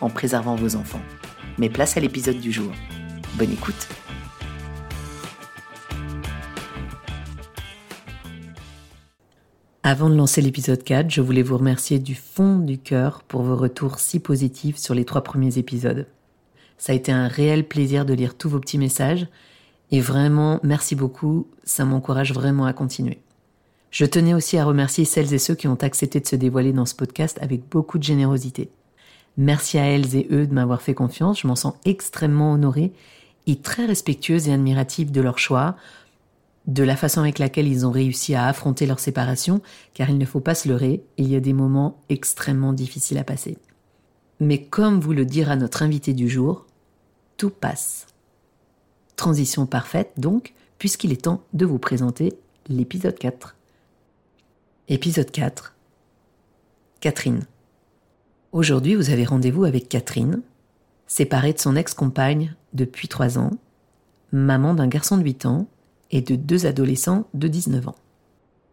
en préservant vos enfants. Mais place à l'épisode du jour. Bonne écoute Avant de lancer l'épisode 4, je voulais vous remercier du fond du cœur pour vos retours si positifs sur les trois premiers épisodes. Ça a été un réel plaisir de lire tous vos petits messages et vraiment, merci beaucoup, ça m'encourage vraiment à continuer. Je tenais aussi à remercier celles et ceux qui ont accepté de se dévoiler dans ce podcast avec beaucoup de générosité. Merci à elles et eux de m'avoir fait confiance, je m'en sens extrêmement honorée et très respectueuse et admirative de leur choix, de la façon avec laquelle ils ont réussi à affronter leur séparation, car il ne faut pas se leurrer, il y a des moments extrêmement difficiles à passer. Mais comme vous le dira notre invité du jour, tout passe. Transition parfaite donc, puisqu'il est temps de vous présenter l'épisode 4. Épisode 4. Catherine. Aujourd'hui, vous avez rendez-vous avec Catherine, séparée de son ex-compagne depuis 3 ans, maman d'un garçon de 8 ans et de deux adolescents de 19 ans.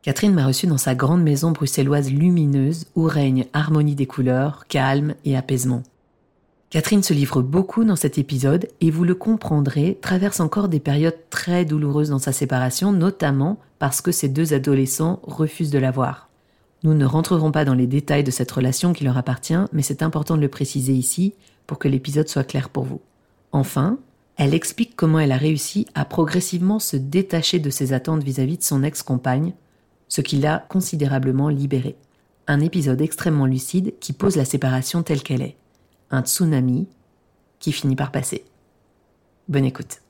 Catherine m'a reçu dans sa grande maison bruxelloise lumineuse où règne harmonie des couleurs, calme et apaisement. Catherine se livre beaucoup dans cet épisode et vous le comprendrez, traverse encore des périodes très douloureuses dans sa séparation, notamment parce que ses deux adolescents refusent de la voir. Nous ne rentrerons pas dans les détails de cette relation qui leur appartient, mais c'est important de le préciser ici pour que l'épisode soit clair pour vous. Enfin, elle explique comment elle a réussi à progressivement se détacher de ses attentes vis-à-vis de son ex-compagne, ce qui l'a considérablement libérée. Un épisode extrêmement lucide qui pose la séparation telle qu'elle est. Un tsunami qui finit par passer. Bonne écoute.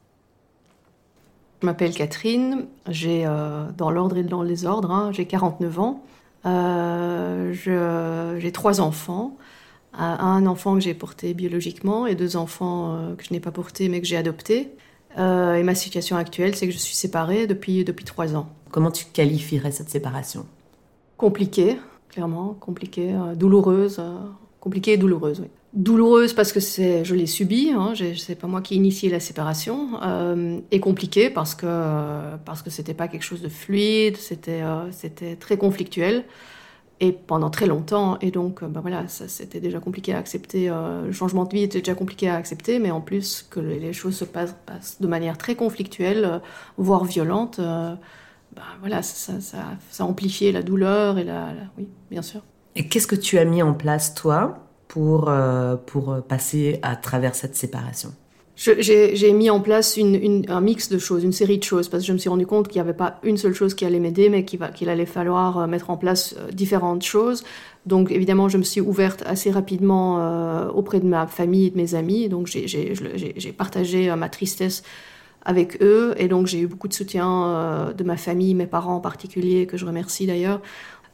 Je m'appelle Catherine, j'ai euh, dans l'ordre et dans les ordres, hein, j'ai 49 ans, euh, j'ai trois enfants un enfant que j'ai porté biologiquement et deux enfants euh, que je n'ai pas portés mais que j'ai adoptés. Euh, et ma situation actuelle, c'est que je suis séparée depuis, depuis trois ans. Comment tu qualifierais cette séparation? Compliquée, clairement, compliquée, euh, douloureuse, compliquée et douloureuse, oui. Douloureuse parce que c'est, je l'ai subie, hein, c'est pas moi qui ai initié la séparation, et compliquée parce que parce que c'était pas quelque chose de fluide, c'était c'était très conflictuel et pendant très longtemps. Et donc, ben voilà, ça c'était déjà compliqué à accepter. Euh, le changement de vie était déjà compliqué à accepter, mais en plus que les choses se passent, de manière très conflictuelle, euh, voire violente, ben voilà, ça, ça, ça, amplifiait la douleur et la, oui, bien sûr. Et qu'est-ce que tu as mis en place toi pour pour passer à travers cette séparation j'ai mis en place un mix de choses, une série de choses, parce que je me suis rendu compte qu'il n'y avait pas une seule chose qui allait m'aider, mais qu'il allait falloir euh, mettre en place euh, différentes choses. Donc évidemment, je me suis ouverte assez rapidement euh, auprès de ma famille et de mes amis. Donc j'ai partagé ma tristesse avec eux, et donc j'ai eu beaucoup de soutien de ma famille, mes parents en particulier, que je remercie d'ailleurs.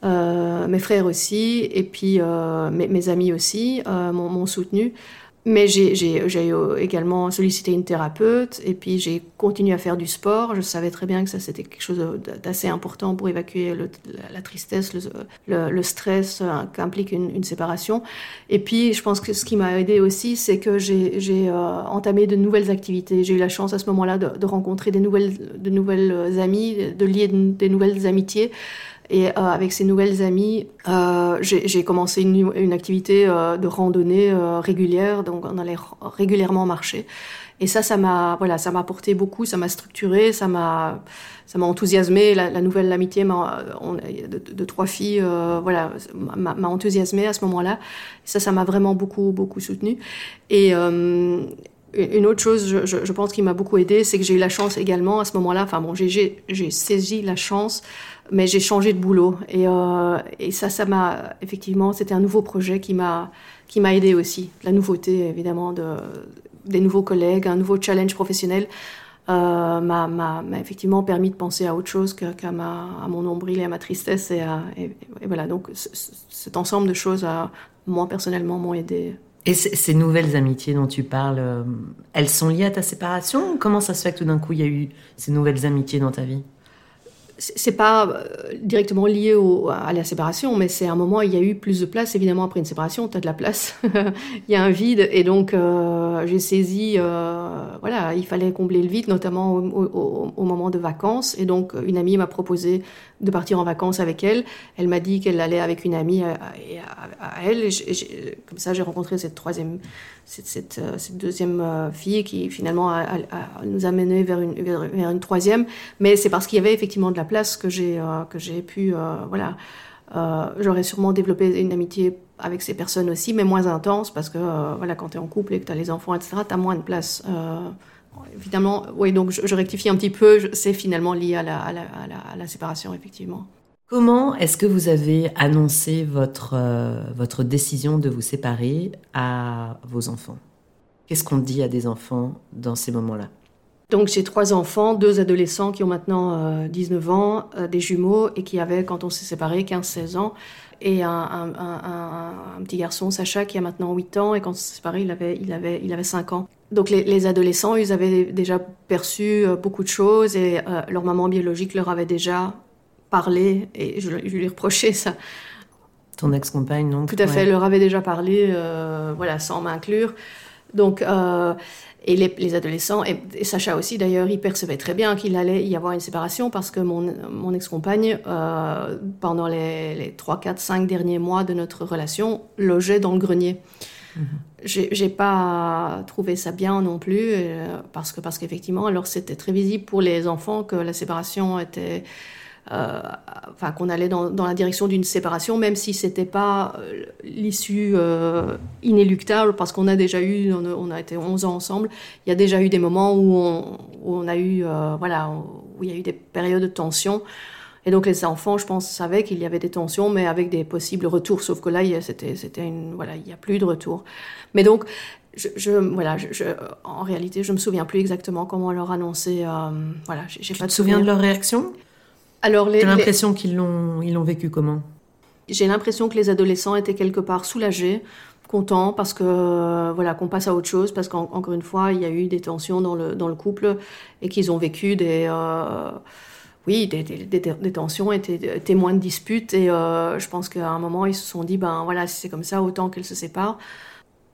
Mes frères aussi, et puis mes, mes, amis aussi m'ont soutenu. Mais j'ai également sollicité une thérapeute et puis j'ai continué à faire du sport. Je savais très bien que ça c'était quelque chose d'assez important pour évacuer la, tristesse, le, stress euh, qu'implique une, séparation. Et puis je pense que ce qui m'a aidé aussi, c'est que j'ai euh, entamé de nouvelles activités. J'ai eu la chance à ce moment-là de, rencontrer des nouvelles, de nouvelles amies, de lier des nouvelles amitiés. Et avec ces nouvelles amies, j'ai commencé une, activité de randonnée régulière, donc on allait régulièrement marcher. Et ça, ça m'a, voilà, ça m'a apporté beaucoup, ça m'a structuré, ça m'a, ça m'a enthousiasmé. La, nouvelle amitié de, trois filles, euh, voilà, m'a enthousiasmé à ce moment-là. Ça, ça m'a vraiment beaucoup, beaucoup soutenu. Et euh, une autre chose, je, je, pense, qui m'a beaucoup aidé, c'est que j'ai eu la chance également à ce moment-là. Enfin bon, j'ai saisi la chance, mais j'ai changé de boulot. Et, euh, et ça, ça m'a effectivement, c'était un nouveau projet qui m'a qui m'a aidé aussi. La nouveauté, évidemment, de des nouveaux collègues, un nouveau challenge professionnel euh, m'a effectivement permis de penser à autre chose qu'à à mon nombril et à ma tristesse. Et, voilà, donc cet ensemble de choses, a, moi personnellement, m'ont aidé. Et ces nouvelles amitiés dont tu parles, euh, elles sont liées à ta séparation Comment ça se fait que tout d'un coup il y a eu ces nouvelles amitiés dans ta vie? C'est pas euh, directement lié à la séparation, mais c'est un moment où il y a eu plus de place. Évidemment, après une séparation, tu as de la place. il y a un vide. Et donc, euh, j'ai saisi, euh, voilà, il fallait combler le vide, notamment au, moment de vacances. Et donc, une amie m'a proposé de partir en vacances avec elle. Elle m'a dit qu'elle allait avec une amie à, elle. Et comme ça, j'ai rencontré cette troisième, cette, deuxième fille qui finalement nous a mené vers une, vers une troisième. Mais c'est parce qu'il y avait effectivement de la place que j'ai euh, que j'ai pu euh, voilà euh, j'aurais sûrement développé une amitié avec ces personnes aussi, mais moins intense parce que voilà quand tu es en couple et que tu as les enfants, etc., tu as moins de place. évidemment, oui, donc je, rectifie un petit peu, c'est finalement lié à la, à, la, à, la, séparation, effectivement. Comment est-ce que vous avez annoncé votre, votre décision de vous séparer à vos enfants? Qu'est-ce qu'on dit à des enfants dans ces moments-là? Donc j'ai trois enfants, deux adolescents qui ont maintenant 19 euh, ans, euh, des jumeaux et qui avaient, quand on s'est séparés, 15-16 ans, et un, un, un, un, petit garçon, Sacha, qui a maintenant 8 ans, et quand on s'est séparés, il avait, il, avait, il avait 5 ans. Donc les, les, adolescents, ils avaient déjà perçu euh, beaucoup de choses, et leur maman biologique leur avait déjà parlé, et je, je lui reprochais ça. Ton ex-compagne, non Tout à fait, leur avait déjà parlé, voilà, sans m'inclure. Donc... Et les, adolescents, et, Sacha aussi d'ailleurs, il percevait très bien qu'il allait y avoir une séparation parce que mon, mon ex-compagne, euh, pendant les, les 3, 4, 5 derniers mois de notre relation, logeait dans le grenier. Mm J'ai pas trouvé ça bien non plus, euh, parce que parce qu'effectivement, alors c'était très visible pour les enfants que la séparation était euh, enfin qu'on allait dans, dans, la direction d'une séparation, même si c'était pas euh, l'issue euh, inéluctable, parce qu'on a déjà eu, on a, été 11 ans ensemble, il y a déjà eu des moments où on, où on a eu, voilà, où il y a eu des périodes de tension. Et donc les enfants, je pense, savaient qu'il y avait des tensions, mais avec des possibles retours. Sauf que là, c'était, c'était une, voilà, il n'y a plus de retour. Mais donc, je, je voilà, je, en réalité, je me souviens plus exactement comment on leur annonçait. Euh, voilà, j'ai pas de souvenir de leur réaction? Alors, les, l'impression qu'ils l'ont, ils l'ont vécu comment? J'ai l'impression que les adolescents étaient quelque part soulagés, contents parce que voilà qu'on passe à autre chose parce qu'encore une fois il y a eu des tensions dans le dans le couple et qu'ils ont vécu des euh, oui des, des, des, tensions et des témoins de disputes. Et euh, je pense qu'à un moment ils se sont dit ben voilà si c'est comme ça autant qu'elles se séparent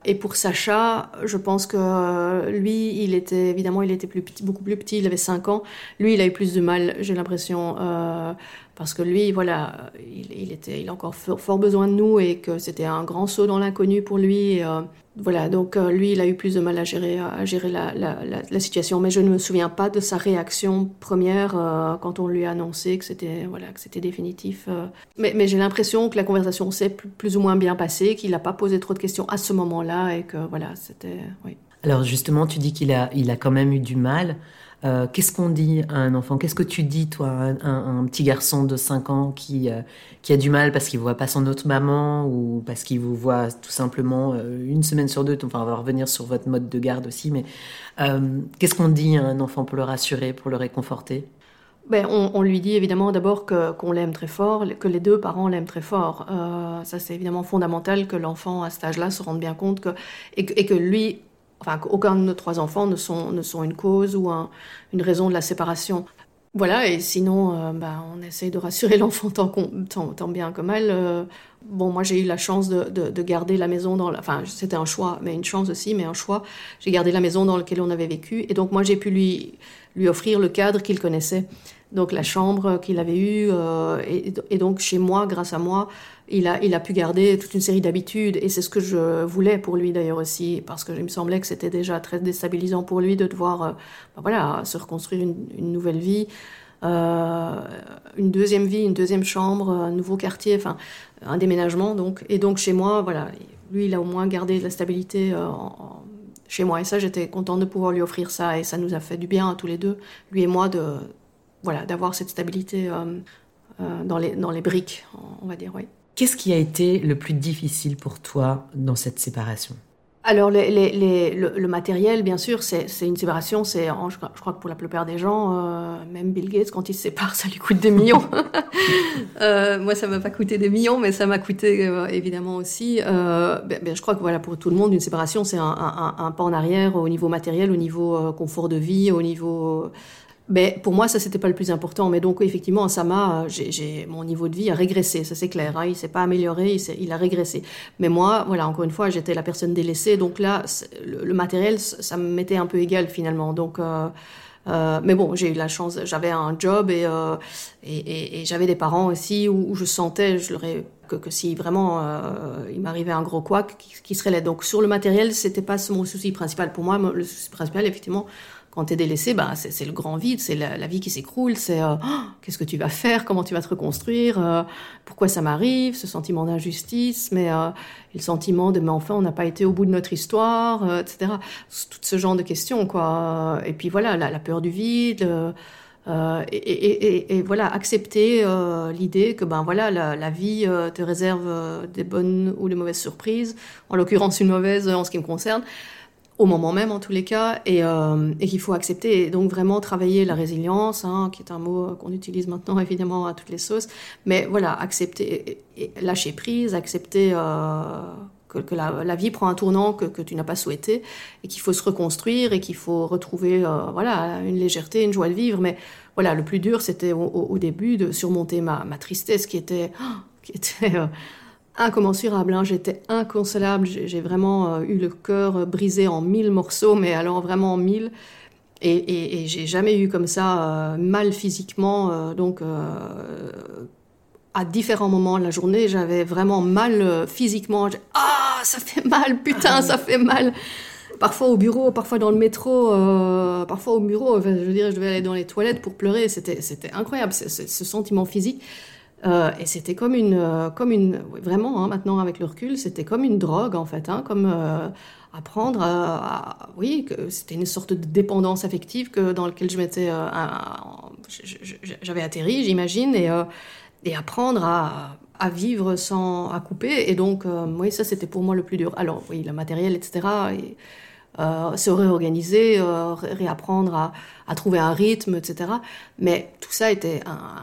et pour Sacha, je pense que euh, lui, il était évidemment, il était plus petit, beaucoup plus petit, il avait 5 ans. Lui, il a eu plus de mal, j'ai l'impression, euh, parce que lui, voilà, il, était, il a encore fort, besoin de nous et que c'était un grand saut dans l'inconnu pour lui. Euh, voilà, donc euh, lui, il a eu plus de mal à gérer, la, situation. Mais je ne me souviens pas de sa réaction première euh, quand on lui a annoncé que c'était voilà, que c'était définitif. Mais, j'ai l'impression que la conversation s'est plus, ou moins bien passée, qu'il n'a pas posé trop de questions à ce moment-là et que voilà, c'était. Alors justement, tu dis qu'il a, il a quand même eu du mal. Euh, qu'est-ce qu'on dit à un enfant? Qu'est-ce que tu dis, toi, à un, petit garçon de 5 ans qui, euh, qui a du mal parce qu'il ne voit pas son autre maman ou parce qu'il vous voit tout simplement euh, une semaine sur deux? Enfin, on va revenir sur votre mode de garde aussi, mais qu'est-ce qu'on dit à un enfant pour le rassurer, pour le réconforter? Ben, on, lui dit évidemment d'abord qu'on l'aime très fort, que les deux parents l'aiment très fort. ça, c'est évidemment fondamental que l'enfant à cet âge-là se rende bien compte que, et que lui enfin qu'aucun de nos trois enfants ne sont, ne sont une cause ou une raison de la séparation. Voilà, et sinon, euh, bah, on essaye de rassurer l'enfant tant, tant, bien que mal. Euh. bon, moi, j'ai eu la chance de, de, garder la maison dans la... Enfin, c'était un choix, mais une chance aussi, mais un choix. J'ai gardé la maison dans laquelle on avait vécu, et donc moi, j'ai pu lui, lui offrir le cadre qu'il connaissait. Donc la chambre qu'il avait eue, et, donc chez moi, grâce à moi, il a, il a pu garder toute une série d'habitudes, et c'est ce que je voulais pour lui d'ailleurs aussi, parce que il me semblait que c'était déjà très déstabilisant pour lui de devoir, ben voilà, se reconstruire une, nouvelle vie. Euh, une deuxième vie, une deuxième chambre, un nouveau quartier, enfin un déménagement donc. Et donc chez moi, voilà, lui il a au moins gardé de la stabilité euh, chez moi et ça j'étais contente de pouvoir lui offrir ça et ça nous a fait du bien à tous les deux, lui et moi de voilà d'avoir cette stabilité euh, dans les dans les briques, on va dire oui. Qu'est-ce qui a été le plus difficile pour toi dans cette séparation? Alors, le, matériel, bien sûr, c'est une séparation. C'est, je, crois que pour la plupart des gens, euh, même Bill Gates, quand il se sépare, ça lui coûte des millions. euh, moi, ça m'a pas coûté des millions, mais ça m'a coûté euh, évidemment aussi. Euh, ben, ben, je crois que voilà, pour tout le monde, une séparation, c'est un, un, un, pas en arrière au niveau matériel, au niveau confort de vie, au niveau mais pour moi, ça, c'était pas le plus important. Mais donc, effectivement, ça m'a, j'ai, mon niveau de vie a régressé, ça c'est clair. Hein. Il s'est pas amélioré, il, il, a régressé. Mais moi, voilà, encore une fois, j'étais la personne délaissée. Donc là, le, matériel, ça me mettait un peu égal finalement. Donc, euh, euh, mais bon, j'ai eu la chance, j'avais un job et, euh, et, et, j'avais des parents aussi où, je sentais, je que, que si vraiment euh, il m'arrivait un gros couac, qui, qui serait là. Donc sur le matériel, c'était pas mon souci principal. Pour moi, le souci principal, effectivement, quand tu es délaissé, bah, c'est le grand vide, c'est la, vie qui s'écroule, c'est euh, oh, qu'est-ce que tu vas faire, comment tu vas te reconstruire, euh, pourquoi ça m'arrive, ce sentiment d'injustice, mais euh, le sentiment de mais enfin on n'a pas été au bout de notre histoire, etc. Tout ce genre de questions, quoi. Et puis voilà, la, peur du vide. Et, voilà, accepter l'idée que ben voilà la, la vie te réserve des bonnes ou des mauvaises surprises, en l'occurrence une mauvaise en ce qui me concerne, au moment même en tous les cas, et, euh, et qu'il faut accepter. Et donc vraiment travailler la résilience, hein, qui est un mot qu'on utilise maintenant évidemment à toutes les sauces, mais voilà, accepter, lâcher prise, accepter euh, que, la, vie prend un tournant que, que tu n'as pas souhaité, et qu'il faut se reconstruire, et qu'il faut retrouver euh, voilà une légèreté, une joie de vivre. Mais voilà, le plus dur, c'était au, au, début de surmonter ma, ma tristesse qui était... qui était euh, incommensurable. Hein. J'étais inconsolable. J'ai vraiment euh, eu le cœur euh, brisé en mille morceaux, mais alors vraiment en mille. Et, j'ai jamais eu comme ça euh, mal physiquement. donc, à différents moments de la journée, j'avais vraiment mal physiquement. Ah, ça fait mal, putain, ça fait mal. Parfois au bureau, parfois dans le métro, parfois au bureau. je veux dire, je devais aller dans les toilettes pour pleurer. C'était incroyable, ce sentiment physique. Euh, et c'était comme une, euh, comme une, vraiment, hein, maintenant avec le recul, c'était comme une drogue en fait, hein, comme euh, apprendre à, oui, c'était une sorte de dépendance affective que dans laquelle je m'étais, j'avais atterri, j'imagine, et, et apprendre à, vivre sans, à couper. Et donc, oui, ça c'était pour moi le plus dur. Alors oui, le matériel, etc. Et, euh, se réorganiser, euh, réapprendre à, trouver un rythme, etc. Mais tout ça était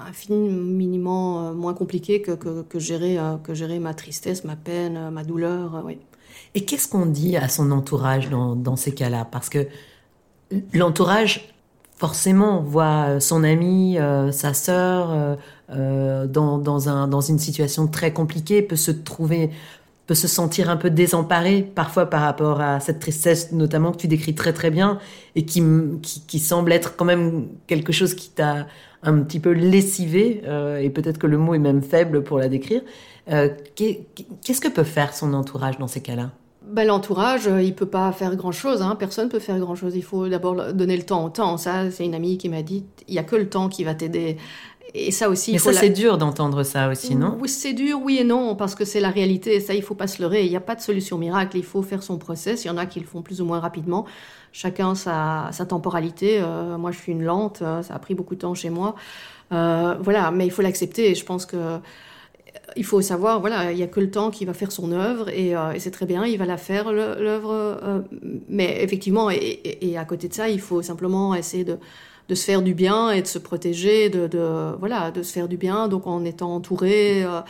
infiniment euh, moins compliqué que, gérer, ma tristesse, ma peine, ma douleur. oui. Et qu'est-ce qu'on dit à son entourage dans, ces cas-là? Parce que l'entourage, forcément, voit son ami, sa sœur, un, dans une situation très compliquée, peut se trouver peut se sentir un peu désemparé parfois par rapport à cette tristesse notamment que tu décris très très bien et qui, qui, semble être quand même quelque chose qui t'a un petit peu lessivé euh, et peut-être que le mot est même faible pour la décrire. Euh, qu'est-ce que peut faire son entourage dans ces cas-là? Ben, L'entourage, euh, il peut pas faire grand-chose. Hein. Personne peut faire grand-chose. Il faut d'abord donner le temps au temps. Ça, c'est une amie qui m'a dit, il y a que le temps qui va t'aider et ça aussi. Mais ça, c'est dur d'entendre ça aussi, non Oui, c'est dur, oui et non, parce que c'est la réalité. Ça, il faut pas se leurrer. Il n'y a pas de solution miracle. Il faut faire son process. Il y en a qui le font plus ou moins rapidement. Chacun sa, sa temporalité. Euh, moi, je suis une lente. Euh, ça a pris beaucoup de temps chez moi. Euh, voilà, mais il faut l'accepter. Je pense que euh, il faut savoir, voilà, il y a que le temps qui va faire son œuvre et, et c'est très bien, il va la faire l'œuvre. mais effectivement, et, et, à côté de ça, il faut simplement essayer de de se faire du bien et de se protéger, de, de voilà, de se faire du bien. Donc en étant entouré euh,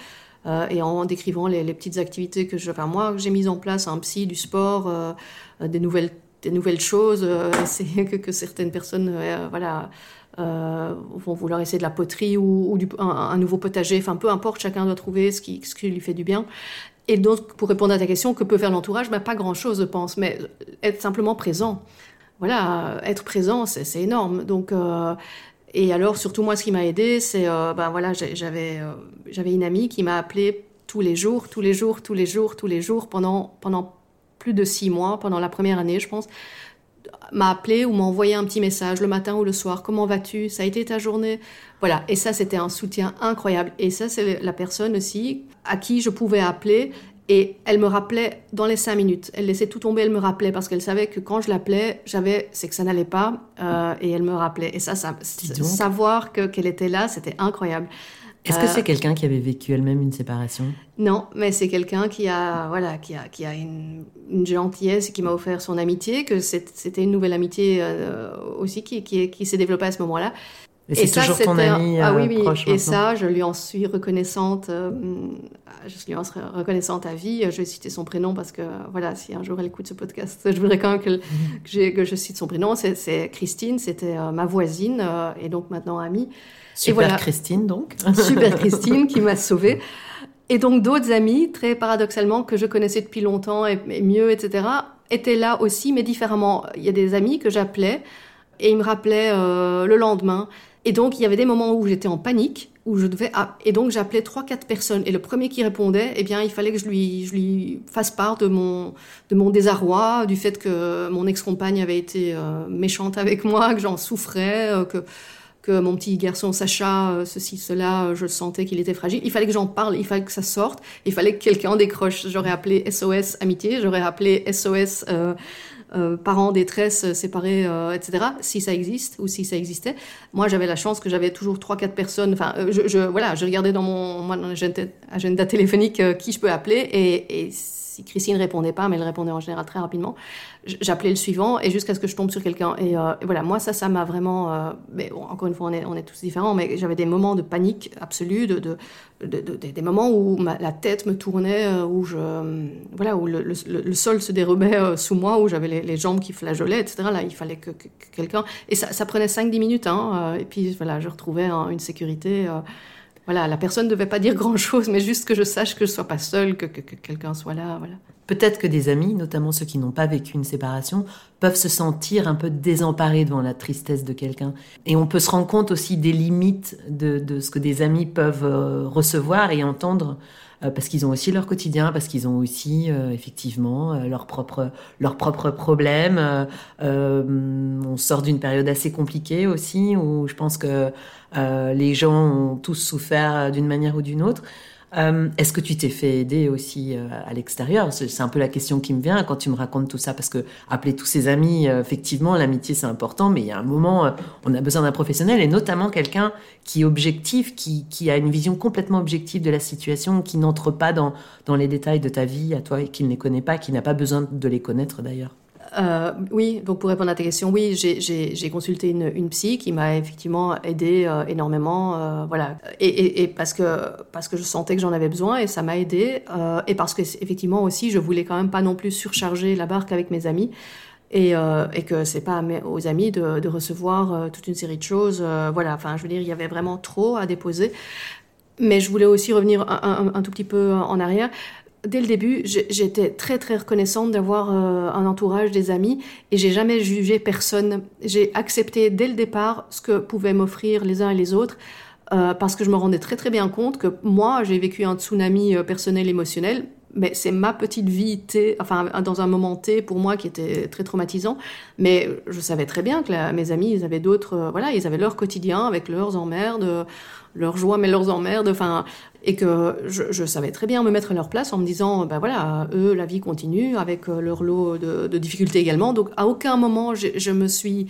euh, et en décrivant les, petites activités que je, enfin moi j'ai mis en place, un psy, du sport, euh, des nouvelles des nouvelles choses, c'est que, que, certaines personnes, voilà. vont vouloir essayer de la poterie ou, un, nouveau potager, enfin peu importe, chacun doit trouver ce qui, ce qui lui fait du bien. Et donc, pour répondre à ta question, que peut faire l'entourage? Ben, Pas grand-chose, je pense, mais être simplement présent voilà, être présent, c'est énorme. Donc, euh, Et alors, surtout moi, ce qui m'a aidé, c'est, ben voilà, j'avais, j'avais une amie qui m'a appelé tous les jours, tous les jours, tous les jours, tous les jours pendant, pendant plus de six mois, pendant la première année, je pense, m'a appelé ou m'a envoyé un petit message le matin ou le soir. Comment vas-tu? Ça a été ta journée? Voilà. Et ça, c'était un soutien incroyable. Et ça, c'est la personne aussi à qui je pouvais appeler. Et elle me rappelait dans les cinq minutes. Elle laissait tout tomber, elle me rappelait parce qu'elle savait que quand je l'appelais, j'avais, c'est que ça n'allait pas, euh, et elle me rappelait. Et ça, ça savoir que qu'elle était là, c'était incroyable. Est-ce que c'est euh, quelqu'un qui avait vécu elle-même une séparation? Non, mais c'est quelqu'un qui a, voilà, qui a, qui a une, une gentillesse et qui m'a offert son amitié, que c'était une nouvelle amitié euh, aussi qui, qui, qui s'est développée à ce moment-là. Et c'est toujours ton ami ah, oui, oui. Proche et ça, je lui en suis reconnaissante. je lui en serai reconnaissante à vie. Je vais citer son prénom parce que, voilà, si un jour elle écoute ce podcast, je voudrais quand même que, que, que je cite son prénom. C'est Christine, c'était ma voisine et donc maintenant amie. Super voilà, Christine, donc. Super Christine qui m'a sauvée. Et donc d'autres amis, très paradoxalement, que je connaissais depuis longtemps et, mieux, etc., étaient là aussi, mais différemment. Il y a des amis que j'appelais et ils me rappelaient euh, le lendemain. Et donc il y avait des moments où j'étais en panique, où je devais ah, et donc j'appelais trois quatre personnes et le premier qui répondait, eh bien il fallait que je lui je lui fasse part de mon de mon désarroi, du fait que mon ex-compagne avait été euh, méchante avec moi, que j'en souffrais, euh, que que mon petit garçon Sacha, euh, ceci, cela, je sentais qu'il était fragile. Il fallait que j'en parle, il fallait que ça sorte, il fallait que quelqu'un décroche. J'aurais appelé SOS amitié, j'aurais appelé SOS euh, euh, parents, détresse, séparés, euh, etc. Si ça existe ou si ça existait. Moi, j'avais la chance que j'avais toujours trois, quatre personnes. Enfin, je, je, voilà, je regardais dans mon, mon agenda, téléphonique qui je peux appeler et, et si Christine répondait pas, mais elle répondait en général très rapidement, j'appelais le suivant et jusqu'à ce que je tombe sur quelqu'un. Et, euh, voilà, moi, ça, ça m'a vraiment. Euh, mais encore une fois, on est, on est tous différents, mais j'avais des moments de panique absolue, de, de, des moments où la tête me tournait, euh, où, je, voilà, où le, sol se dérobait sous moi, où j'avais les, jambes qui flageolaient, etc. Là, il fallait que, quelqu'un. Et ça, prenait 5-10 minutes, hein, et puis voilà, je retrouvais une sécurité voilà, la personne ne devait pas dire grand-chose, mais juste que je sache que je ne sois pas seule, que, quelqu'un soit là. Voilà. Peut-être que des amis, notamment ceux qui n'ont pas vécu une séparation, peuvent se sentir un peu désemparés devant la tristesse de quelqu'un. Et on peut se rendre compte aussi des limites de, ce que des amis peuvent euh, recevoir et entendre euh, parce qu'ils ont aussi leur quotidien, parce qu'ils ont aussi euh, effectivement leurs propres problèmes. on sort d'une période assez compliquée aussi, où je pense que les gens ont tous souffert d'une manière ou d'une autre. Euh, est-ce que tu t'es fait aider aussi euh, à l'extérieur? C'est un peu la question qui me vient quand tu me racontes tout ça, parce que appeler tous ses amis, euh, effectivement, l'amitié c'est important, mais il y a un moment, on a besoin d'un professionnel et notamment quelqu'un qui est objectif, qui, a une vision complètement objective de la situation, qui n'entre pas dans, dans les détails de ta vie à toi et qui ne les connaît pas, qui n'a pas besoin de les connaître d'ailleurs. Euh, oui, donc pour répondre à ta question, oui, j'ai consulté une, psy qui m'a effectivement aidé euh, énormément, euh, voilà, et, parce que parce que je sentais que j'en avais besoin et ça m'a aidé, et parce que effectivement aussi, je voulais quand même pas non plus surcharger la barque avec mes amis. Et, et que c'est pas aux amis de, recevoir toute une série de choses, voilà. Enfin, je veux dire, il y avait vraiment trop à déposer. Mais je voulais aussi revenir un tout petit peu en arrière dès le début, j'étais très très reconnaissante d'avoir euh, un entourage, des amis, et j'ai jamais jugé personne. J'ai accepté dès le départ ce que pouvaient m'offrir les uns et les autres, euh, parce que je me rendais très très bien compte que moi, j'ai vécu un tsunami euh, personnel émotionnel, mais c'est ma petite vie T, enfin dans un moment T pour moi qui était très traumatisant. Mais je savais très bien que mes amis, ils avaient d'autres, voilà, ils avaient leur quotidien avec leurs emmerdes, leurs joies mais leurs emmerdes. Enfin, et que je, savais très bien me mettre à leur place en me disant, ben voilà, eux, la vie continue avec euh, leur lot de, difficultés également. Donc à aucun moment je, me suis,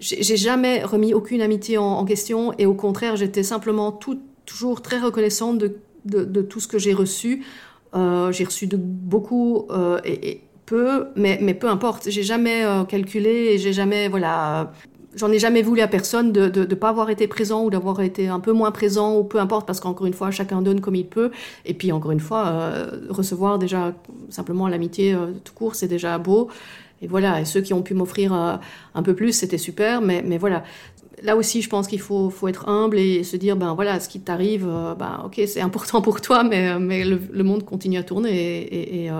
j'ai jamais remis aucune amitié en, question et au contraire, j'étais simplement tout, toujours très reconnaissante de, de, tout ce que j'ai reçu. Euh, j'ai reçu de beaucoup euh, et, peu, mais, mais peu importe. J'ai jamais calculé et j'ai jamais, voilà, J'en ai jamais voulu à personne de ne pas avoir été présent ou d'avoir été un peu moins présent ou peu importe parce qu'encore une fois chacun donne comme il peut. Et puis encore une fois euh, recevoir déjà simplement l'amitié euh, tout court c'est déjà beau. Et voilà et ceux qui ont pu m'offrir euh, un peu plus c'était super mais mais voilà là aussi je pense qu'il faut être humble et se dire ben voilà ce qui t'arrive ben ok c'est important pour toi mais mais le, monde continue à tourner et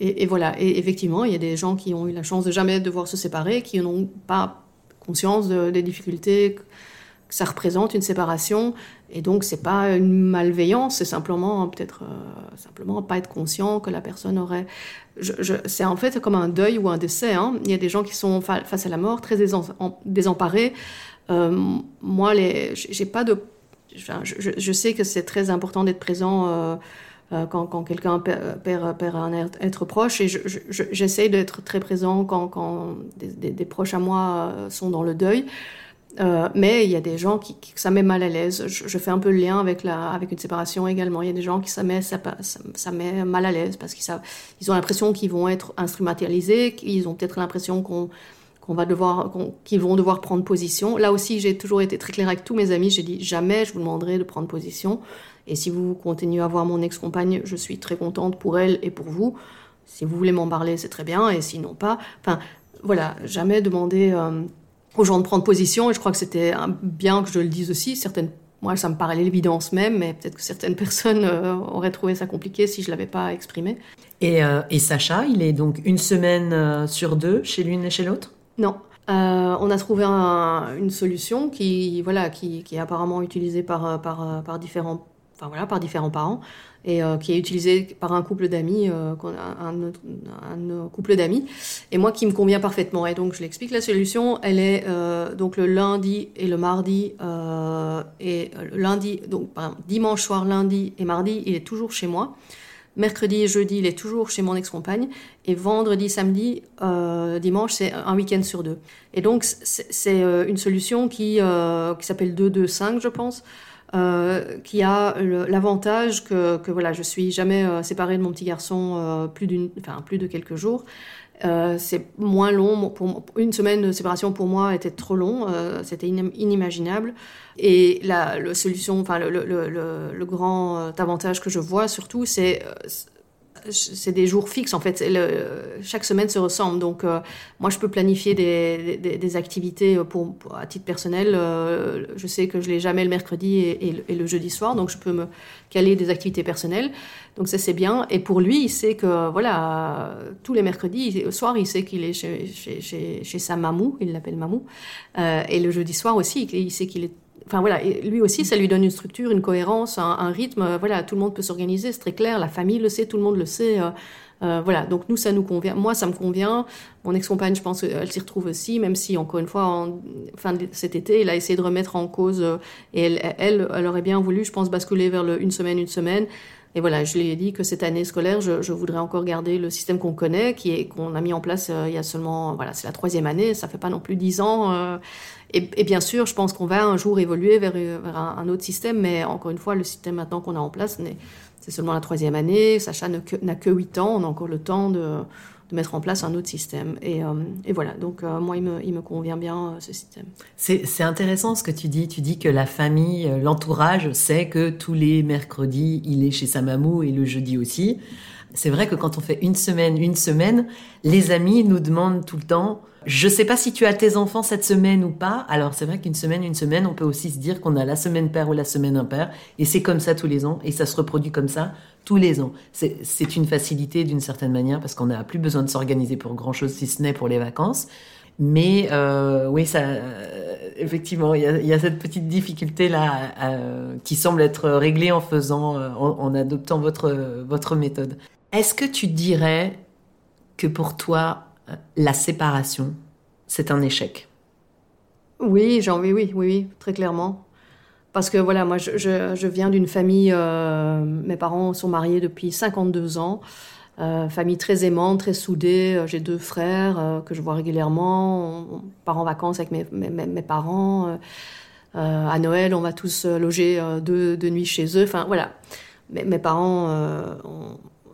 et, voilà et effectivement il y a des gens qui ont eu la chance de jamais devoir se séparer qui n'ont pas conscience des difficultés ça représente une séparation. Et donc, c'est pas une malveillance, c'est simplement peut-être euh, simplement pas être conscient que la personne aurait. C'est en fait comme un deuil ou un décès. Hein. Il y a des gens qui sont face à la mort très désemparés. Euh, moi, j'ai pas de. Je, je, sais que c'est très important d'être présent. Euh, euh, quand, quelqu'un perd, un être proche. Et j'essaie d'être très présent quand, des, proches à moi sont dans le deuil. Mais il y a des gens qui, ça met mal à l'aise. Je, fais un peu le lien avec, la, avec une séparation également. Il y a des gens qui ça met, ça, met mal à l'aise parce qu'ils ils ont l'impression qu'ils vont être instrumentalisés, qu'ils ont peut-être l'impression qu'on qu'on vont devoir prendre position. Là aussi, j'ai toujours été très claire avec tous mes amis. J'ai dit jamais je vous demanderai de prendre position. Et si vous continuez à voir mon ex-compagne, je suis très contente pour elle et pour vous. Si vous voulez m'en parler, c'est très bien. Et sinon pas. Enfin, voilà, jamais demander. Euh, aux gens de prendre position. Et je crois que c'était bien que je le dise aussi. Certaines, moi, ça me paraît l'évidence même, mais peut-être que certaines personnes euh, auraient trouvé ça compliqué si je l'avais pas exprimé. Et, euh, Sacha, il est donc une semaine sur deux chez l'une et chez l'autre? Non. on a trouvé une solution qui, voilà, qui, qui, est apparemment utilisée par, par, par différents, enfin, voilà, par différents parents et euh, qui est utilisé par un couple d'amis, euh, un, couple d'amis, et moi qui me convient parfaitement. Et donc je l'explique, la solution, elle est euh, donc le lundi et le mardi, et le lundi, donc dimanche soir, lundi et mardi, il est toujours chez moi. Mercredi et jeudi, il est toujours chez mon ex-compagne. Et vendredi, samedi, dimanche, c'est un week-end sur deux. Et donc, c'est une solution qui, qui s'appelle 2-2-5, je pense. Euh, qui a l'avantage que, que, voilà, je suis jamais euh, séparée de mon petit garçon euh, plus d'une, plus de quelques jours. C'est moins long. Une semaine de séparation pour moi était trop long. C'était inimaginable. Et la, solution, enfin le, grand avantage que je vois surtout, c'est c'est des jours fixes en fait. chaque semaine se ressemble. Donc euh, moi je peux planifier des, des, activités à titre personnel. Euh, je sais que je l'ai jamais le mercredi et, le, jeudi soir, donc je peux me caler des activités personnelles. Donc ça c'est bien. Et pour lui, il sait que voilà tous les mercredis, au soir, il sait qu'il est chez, chez, chez, sa mamou, il l'appelle mamou. Euh, et le jeudi soir aussi, il sait qu'il est Enfin voilà, lui aussi, ça lui donne une structure, une cohérence, un, rythme. Voilà, tout le monde peut s'organiser, c'est très clair. La famille le sait, tout le monde le sait. Euh, euh, voilà, donc nous, ça nous convient. Moi, ça me convient. Mon ex-compagne, je pense qu'elle s'y retrouve aussi, même si, encore une fois, en fin de cet été, elle a essayé de remettre en cause, euh, et elle, elle, aurait bien voulu, je pense, basculer vers le une semaine, une semaine. Et voilà, je lui ai dit que cette année scolaire, je, je voudrais encore garder le système qu'on connaît, qui est qu'on a mis en place il y a seulement, voilà, c'est la troisième année, ça fait pas non plus dix ans. Et, bien sûr, je pense qu'on va un jour évoluer vers, un, autre système, mais encore une fois, le système maintenant qu'on a en place, c'est seulement la troisième année. Sacha n'a que, huit ans, on a encore le temps de, mettre en place un autre système. Et, euh, voilà, donc euh, moi, il me, convient bien euh, ce système. C'est intéressant ce que tu dis. Tu dis que la famille, l'entourage sait que tous les mercredis, il est chez sa mamou et le jeudi aussi. C'est vrai que quand on fait une semaine, une semaine, les amis nous demandent tout le temps je sais pas si tu as tes enfants cette semaine ou pas. Alors c'est vrai qu'une semaine, une semaine, on peut aussi se dire qu'on a la semaine père ou la semaine impair. Et c'est comme ça tous les ans. Et ça se reproduit comme ça tous les ans. C'est une facilité d'une certaine manière parce qu'on n'a plus besoin de s'organiser pour grand chose si ce n'est pour les vacances. Mais euh, oui, ça, euh, effectivement, il y, a, cette petite difficulté là euh, qui semble être réglée en faisant, en, en adoptant votre votre méthode. Est-ce que tu dirais que pour toi, la séparation, c'est un échec? Oui, j'ai envie, oui, oui, oui, très clairement. Parce que voilà, moi, je, viens d'une famille, euh, mes parents sont mariés depuis 52 ans, euh, famille très aimante, très soudée. Euh, j'ai deux frères que je vois régulièrement. On, part en vacances avec mes, parents. à Noël, on va tous loger deux, nuits chez eux. Enfin, voilà. Mes, parents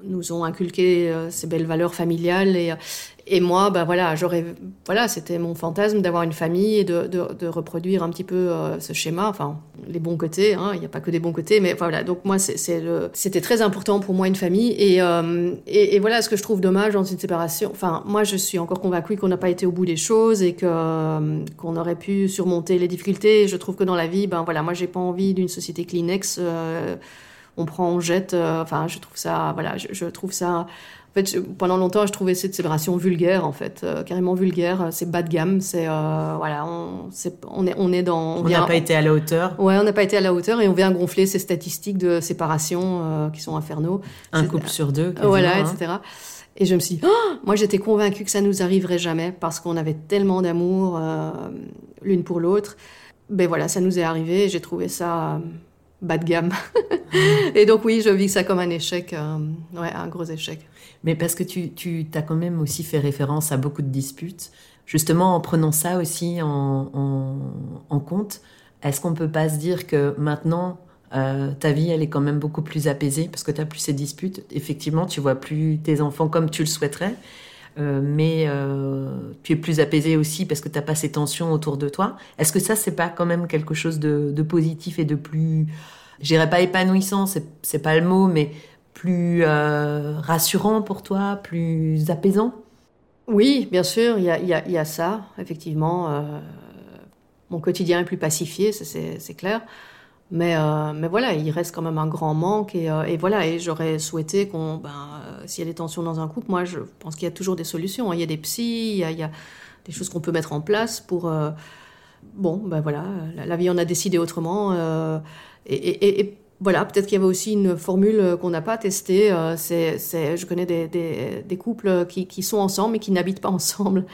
nous ont inculqué ces belles valeurs familiales et, et moi, ben voilà, j'aurais, voilà, c'était mon fantasme d'avoir une famille et de, de, reproduire un petit peu euh, ce schéma, enfin les bons côtés. Hein, il n'y a pas que des bons côtés, mais voilà. Donc moi, c'était très important pour moi une famille. Euh, et, et, voilà, ce que je trouve dommage dans une séparation. Enfin, moi, je suis encore convaincue qu'on n'a pas été au bout des choses et que euh, qu'on aurait pu surmonter les difficultés. Je trouve que dans la vie, ben voilà, moi, j'ai pas envie d'une société Kleenex. On prend, on jette. enfin, je trouve ça, voilà, je, je trouve ça En fait, pendant longtemps, je trouvais cette séparation vulgaire, en fait, euh, carrément vulgaire. C'est bas de gamme. C'est euh, voilà, on, on, est on est dans. On n'a pas été à la hauteur? Ouais, on n'a pas été à la hauteur et on vient gonfler ces statistiques de séparation euh, qui sont infernaux. Un couple sur deux. Voilà, hein. etc. Et je me suis dit, oh moi j'étais convaincue que ça nous arriverait jamais parce qu'on avait tellement d'amour l'une pour l'autre. Ben voilà, ça nous est arrivé. J'ai trouvé ça bas de gamme. et donc oui, je vis ça comme un échec, euh, ouais, un gros échec. Mais parce que tu, tu as quand même aussi fait référence à beaucoup de disputes. Justement, en prenant ça aussi en, en, compte, est-ce qu'on peut pas se dire que maintenant, euh, ta vie, elle est quand même beaucoup plus apaisée parce que tu n'as plus ces disputes? Effectivement, tu vois plus tes enfants comme tu le souhaiterais. Euh, mais euh, tu es plus apaisé aussi parce que tu n'as pas ces tensions autour de toi. Est-ce que ça, c'est pas quand même quelque chose de, positif et de plus, je dirais pas épanouissant, c'est pas le mot, mais plus euh, rassurant pour toi, plus apaisant? Oui, bien sûr, il y a, ça, effectivement. mon quotidien est plus pacifié, c'est clair. Mais, euh, mais voilà, il reste quand même un grand manque et, euh, voilà. Et j'aurais souhaité qu'on, ben, euh, s'il y a des tensions dans un couple, moi, je pense qu'il y a toujours des solutions. Hein. Il y a des psys, il y a, des choses qu'on peut mettre en place pour, bon, ben voilà, la, vie en a décidé autrement. Et, voilà, peut-être qu'il y avait aussi une formule qu'on n'a pas testée. c'est, je connais des couples qui, qui, sont ensemble mais qui n'habitent pas ensemble.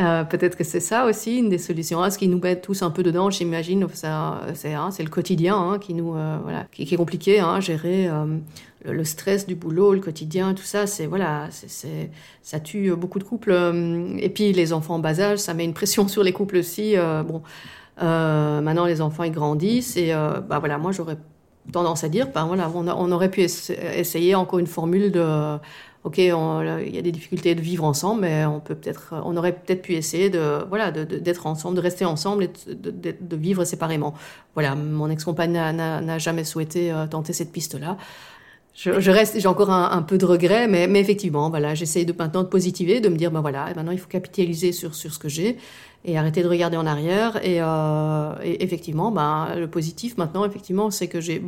Euh, peut-être que c'est ça aussi une des solutions. ce qui nous met tous un peu dedans, j'imagine. C'est hein, le quotidien hein, qui nous euh, voilà, qui, est compliqué, hein, gérer euh, le, stress du boulot, le quotidien, tout ça. C'est voilà, c'est ça tue beaucoup de couples. Et puis les enfants en bas âge, ça met une pression sur les couples aussi. bon, maintenant les enfants ils grandissent et bah voilà, moi j'aurais tendance à dire, ben voilà, on aurait pu essayer encore une formule de ok, il y a des difficultés de vivre ensemble, mais on peut peut-être, on aurait peut-être pu essayer de, voilà, d'être ensemble, de rester ensemble et de, vivre séparément. Voilà, mon ex-compagne n'a jamais souhaité euh, tenter cette piste-là. Je, reste, j'ai encore un, peu de regret, mais, mais effectivement, voilà, j'essaye de maintenant de positiver, de me dire, ben voilà, maintenant il faut capitaliser sur, sur ce que j'ai et arrêter de regarder en arrière. Et, euh, et effectivement, ben, le positif maintenant, effectivement, c'est que j'ai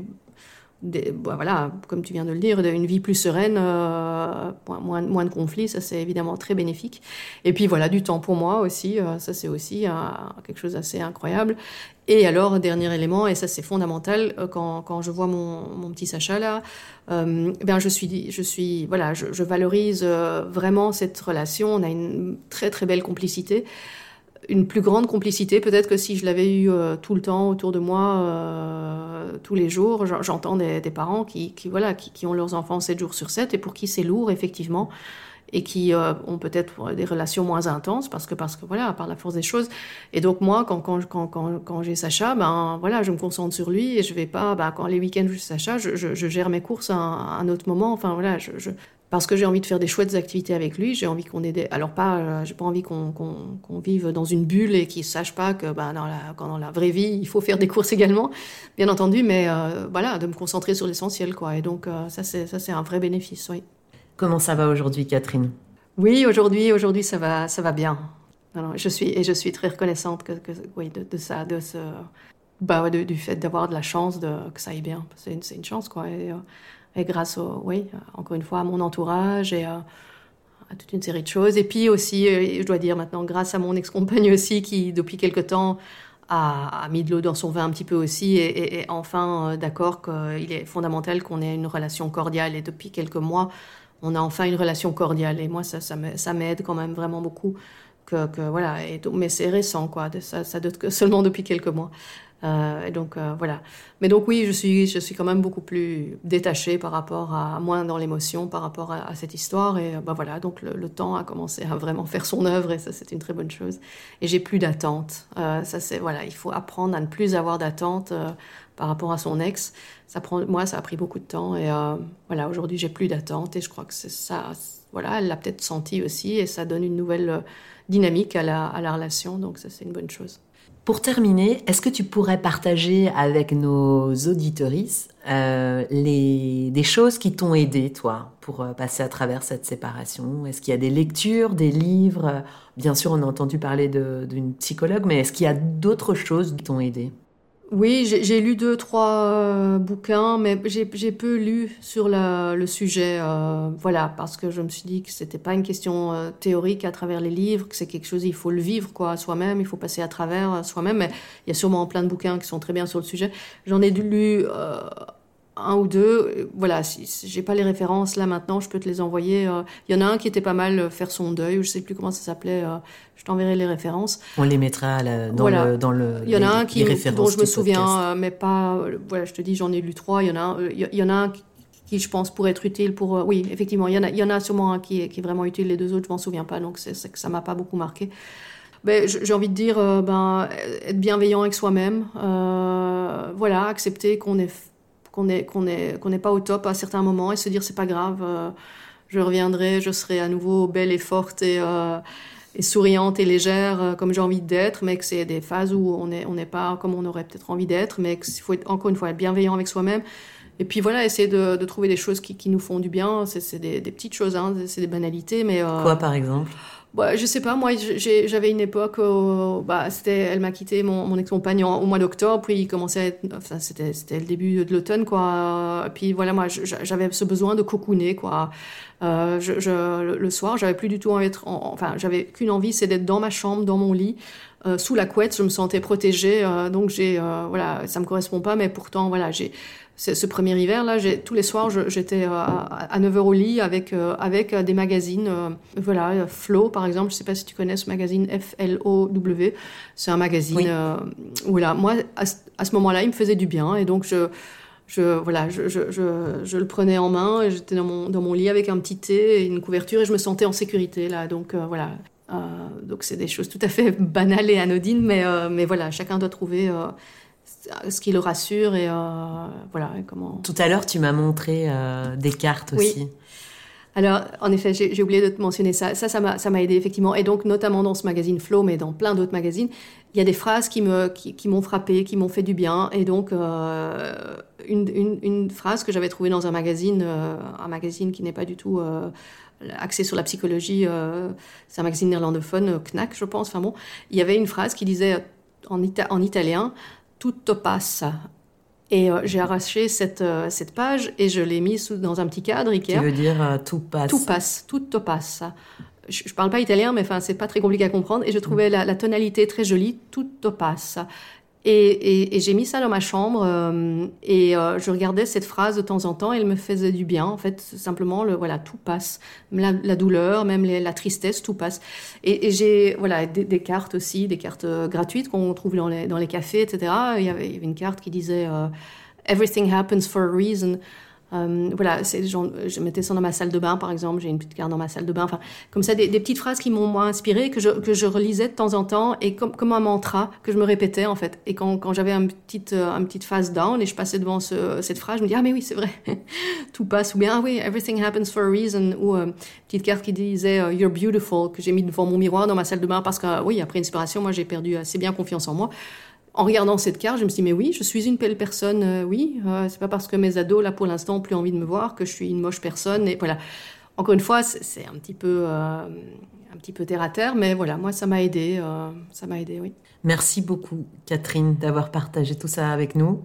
bah, voilà, comme tu viens de le dire, une vie plus sereine, euh, moins, moins de conflits, ça c'est évidemment très bénéfique. Et puis voilà, du temps pour moi aussi, euh, ça c'est aussi euh, quelque chose d'assez incroyable. Et alors, dernier élément, et ça c'est fondamental, quand, quand, je vois mon, mon petit Sacha là, ben je suis, je suis, voilà, je, je valorise vraiment cette relation. On a une très très belle complicité une plus grande complicité. Peut-être que si je l'avais eu euh, tout le temps autour de moi, euh, tous les jours, j'entends des, parents qui, voilà, qui, ont leurs enfants 7 jours sur 7 et pour qui c'est lourd, effectivement, et qui euh, ont peut-être des relations moins intenses parce que, parce que, voilà, par la force des choses. Et donc, moi, quand, quand, quand, quand, j'ai Sacha, ben, voilà, je me concentre sur lui et je vais pas, ben, quand les week-ends, je Sacha, je, je, gère mes courses à un, autre moment. Enfin, voilà, je, parce que j'ai envie de faire des chouettes activités avec lui. J'ai envie qu'on ait des... alors pas, euh, j'ai pas envie qu'on vive dans une bulle et qu'il sache pas que bah, dans la dans la vraie vie il faut faire des courses également, bien entendu, mais euh, voilà, de me concentrer sur l'essentiel quoi. Et donc euh, ça c'est ça c'est un vrai bénéfice, oui. Comment ça va aujourd'hui, Catherine? Oui, aujourd'hui aujourd'hui ça va ça va bien. je suis et je suis très reconnaissante que, oui de, ça de ce bah du fait d'avoir de la chance de que ça aille bien. C'est une, une chance quoi. Et, et grâce, au, oui, encore une fois, à mon entourage et à, toute une série de choses. Et puis aussi, euh, je dois dire maintenant, grâce à mon ex-compagne aussi, qui depuis quelque temps a, mis de l'eau dans son vin un petit peu aussi, et, enfin euh, d'accord qu'il est fondamental qu'on ait une relation cordiale. Et depuis quelques mois, on a enfin une relation cordiale. Et moi, ça, ça m'aide quand même vraiment beaucoup. Que, que voilà, et, mais c'est récent, quoi. Ça, ça seulement depuis quelques mois. Euh, donc euh, voilà. Mais donc oui, je suis, je suis quand même beaucoup plus détachée par rapport à moins dans l'émotion par rapport à, cette histoire. Et bah voilà, donc le, temps a commencé à vraiment faire son œuvre et ça c'est une très bonne chose. Et j'ai plus d'attente. Euh, ça c'est voilà, il faut apprendre à ne plus avoir d'attente par rapport à son ex. Ça prend, moi, ça a pris beaucoup de temps et voilà, aujourd'hui j'ai plus d'attente et je crois que c'est ça. Voilà, elle l'a peut-être senti aussi et ça donne une nouvelle dynamique à la, à la relation. Donc ça c'est une bonne chose. Pour terminer, est-ce que tu pourrais partager avec nos auditorices euh, les, des choses qui t'ont aidé, toi, pour euh, passer à travers cette séparation? Est-ce qu'il y a des lectures, des livres? Bien sûr, on a entendu parler d'une psychologue, mais est-ce qu'il y a d'autres choses qui t'ont aidé? Oui, j'ai lu deux, trois euh, bouquins, mais j'ai peu lu sur le sujet. Euh, voilà, parce que je me suis dit que c'était pas une question euh, théorique à travers les livres, que c'est quelque chose, il faut le vivre quoi, soi-même, il faut passer à travers soi-même. Mais il y a sûrement plein de bouquins qui sont très bien sur le sujet. J'en ai lu un ou deux. Voilà, si, j'ai pas les références là maintenant, je peux te les envoyer. Euh. Il y en a un qui était pas mal, euh, faire son deuil, ou je sais plus comment ça s'appelait. Euh. Je t'enverrai les références. On les mettra dans, le, dans le. Il y en a un qui, dont je me souviens, mais pas. Voilà, je te dis, j'en ai lu trois. Il y en a, un, il y en a un qui, je pense, pourrait être utile pour. oui, effectivement, il y en a, il y en a sûrement un qui est, qui est vraiment utile. Les deux autres, je m'en souviens pas, donc c'est que ça m'a pas beaucoup marqué. Ben, j'ai envie de dire, ben, être bienveillant avec soi-même. voilà, accepter qu'on est qu'on n'est qu'on est, qu'on n'est pas au top à certains moments et se dire c'est pas grave, euh, je reviendrai, je serai à nouveau belle et forte et, euh, et souriante et légère euh, comme j'ai envie d'être, mais que c'est des phases où on n'est on n'est pas comme on aurait peut-être envie d'être, mais qu'il faut encore une fois être bienveillant avec soi-même. Et puis voilà, essayer de, de trouver des choses qui, qui, nous font du bien. C'est des, des, petites choses, hein, c'est des banalités, mais... Quoi par exemple? Bah, je sais pas, moi j'avais une époque où bah, c'était, elle m'a quitté, mon, mon ex-compagne, au mois d'octobre, puis il commençait à être, enfin, c'était, c'était le début de l'automne, quoi. Puis voilà, moi j'avais ce besoin de cocooner, quoi. Euh, je, je, le soir, j'avais plus du tout envie d'être, enfin, j'avais qu'une envie, c'est d'être dans ma chambre, dans mon lit, euh, sous la couette, je me sentais protégée, euh, donc j'ai, euh, voilà, ça me correspond pas, mais pourtant, voilà, j'ai, ce premier hiver là, tous les soirs j'étais à 9h au lit avec avec des magazines voilà Flow par exemple, je sais pas si tu connais ce magazine F L O W, c'est un magazine voilà, moi à, ce moment-là, il me faisait du bien. Et donc je je, voilà, je, je, je, le prenais en main, j'étais dans mon, dans mon lit avec un petit thé et une couverture et je me sentais en sécurité là. Donc voilà, euh, donc c'est des choses tout à fait banales et anodines, mais, euh, mais voilà, chacun doit trouver euh, ce qui le rassure et voilà comment. Tout à l'heure, tu m'as montré des cartes aussi. Oui. Alors, en effet, j'ai oublié de te mentionner ça. Ça, ça m'a aidé effectivement. Et donc, notamment dans ce magazine Flow, mais dans plein d'autres magazines, il y a des phrases qui m'ont qui, qui frappé, qui m'ont fait du bien. Et donc, une, une, une, phrase que j'avais trouvée dans un magazine, un magazine qui n'est pas du tout axé sur la psychologie, euh, c'est un magazine néerlandophone, euh, Knack, je pense. Enfin bon, il y avait une phrase qui disait euh, en italien Tutto passa. Et j'ai arraché cette, cette page et je l'ai mise dans un petit cadre Ikea. Qui veut dire tout passe. Tout passe, tutto passa. Je, ne parle pas italien, mais enfin c'est pas très compliqué à comprendre. Et je trouvais la, la tonalité très jolie, tutto passa. Et, j'ai mis ça dans ma chambre euh, et euh, je regardais cette phrase de temps en temps. Et elle me faisait du bien. En fait, simplement, le voilà, tout passe, la, douleur, même la tristesse, tout passe. Et, j'ai voilà des, cartes aussi, des cartes euh, gratuites qu'on trouve dans les, dans les cafés, etc. Il y, avait, il y avait une carte qui disait Everything happens for a reason. Euh, voilà, je mettais ça dans ma salle de bain, par exemple. J'ai une petite carte dans ma salle de bain. Enfin, comme ça, des, petites phrases qui m'ont inspiré, que je, que je relisais de temps en temps, et comme, comme un mantra que je me répétais, en fait. Et quand, quand j'avais une petite, euh, une petite phase down et je passais devant cette phrase, je me dis, ah, mais oui, c'est vrai. Tout passe. Ou bien, ah oui, everything happens for a reason. Ou euh, petite carte qui disait, you're beautiful, que j'ai mis devant mon miroir dans ma salle de bain parce que, oui, après inspiration, moi, j'ai perdu assez bien confiance en moi en regardant cette carte, je me suis dit, mais oui, je suis une belle personne, euh, oui. Euh, c'est pas parce que mes ados, là, pour l'instant, ont plus envie de me voir que je suis une moche personne. Et voilà. Encore une fois, c'est un petit peu, euh, un petit peu terre à terre, mais voilà, moi, ça m'a aidé. ça m'a aidé, oui. Merci beaucoup, Catherine, d'avoir partagé tout ça avec nous.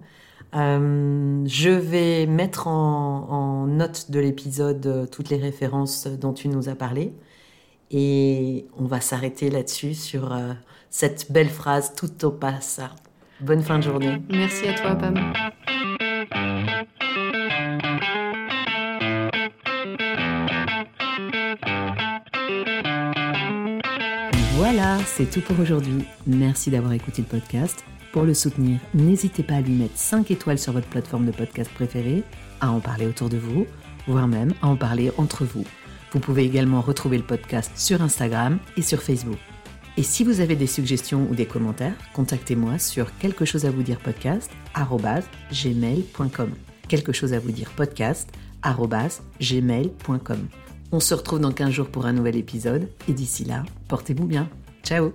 je vais mettre en, en note de l'épisode toutes les références dont tu nous as parlé. Et on va s'arrêter là-dessus sur cette belle phrase tout au passa. Bonne fin de journée. Merci à toi, Pam. Voilà, c'est tout pour aujourd'hui. Merci d'avoir écouté le podcast. Pour le soutenir, n'hésitez pas à lui mettre 5 étoiles sur votre plateforme de podcast préférée, à en parler autour de vous, voire même à en parler entre vous. Vous pouvez également retrouver le podcast sur Instagram et sur Facebook. Et si vous avez des suggestions ou des commentaires, contactez-moi sur quelque chose à vous dire podcast gmail.com. Quelque chose à vous dire podcast gmail.com. On se retrouve dans 15 jours pour un nouvel épisode et d'ici là, portez-vous bien. Ciao